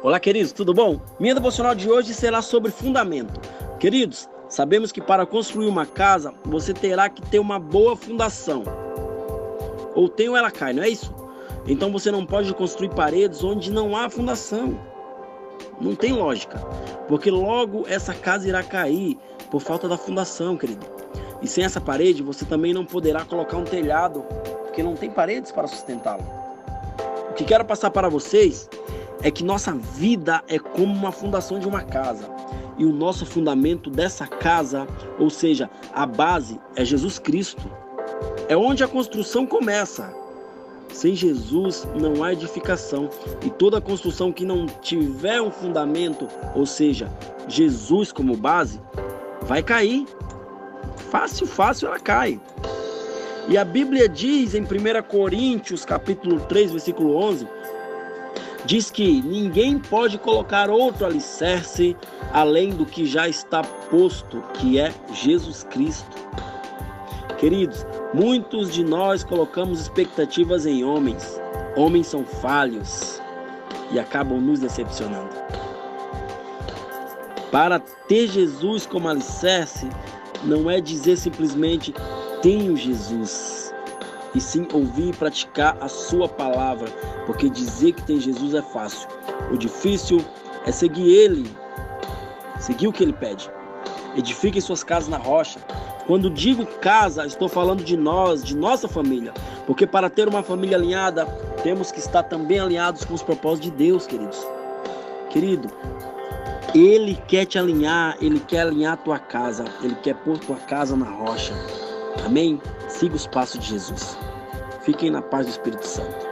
Olá, queridos, tudo bom? Minha devocional de hoje será sobre fundamento. Queridos, sabemos que para construir uma casa você terá que ter uma boa fundação. Ou tem ou ela cai, não é isso? Então você não pode construir paredes onde não há fundação. Não tem lógica, porque logo essa casa irá cair por falta da fundação, querido. E sem essa parede você também não poderá colocar um telhado, porque não tem paredes para sustentá-lo. O que quero passar para vocês é que nossa vida é como uma fundação de uma casa. E o nosso fundamento dessa casa, ou seja, a base, é Jesus Cristo. É onde a construção começa. Sem Jesus não há edificação, e toda construção que não tiver um fundamento, ou seja, Jesus como base, vai cair. Fácil, fácil ela cai. E a Bíblia diz em 1 Coríntios, capítulo 3, versículo 11, diz que ninguém pode colocar outro alicerce além do que já está posto, que é Jesus Cristo. Queridos, muitos de nós colocamos expectativas em homens. Homens são falhos e acabam nos decepcionando. Para ter Jesus como alicerce, não é dizer simplesmente tenho Jesus e sim ouvir e praticar a sua palavra, porque dizer que tem Jesus é fácil. O difícil é seguir ele, seguir o que ele pede. Edifiquem suas casas na rocha. Quando digo casa, estou falando de nós, de nossa família, porque para ter uma família alinhada, temos que estar também alinhados com os propósitos de Deus, queridos. Querido, ele quer te alinhar, ele quer alinhar a tua casa, ele quer pôr tua casa na rocha. Amém? Siga os passos de Jesus. Fiquem na paz do Espírito Santo.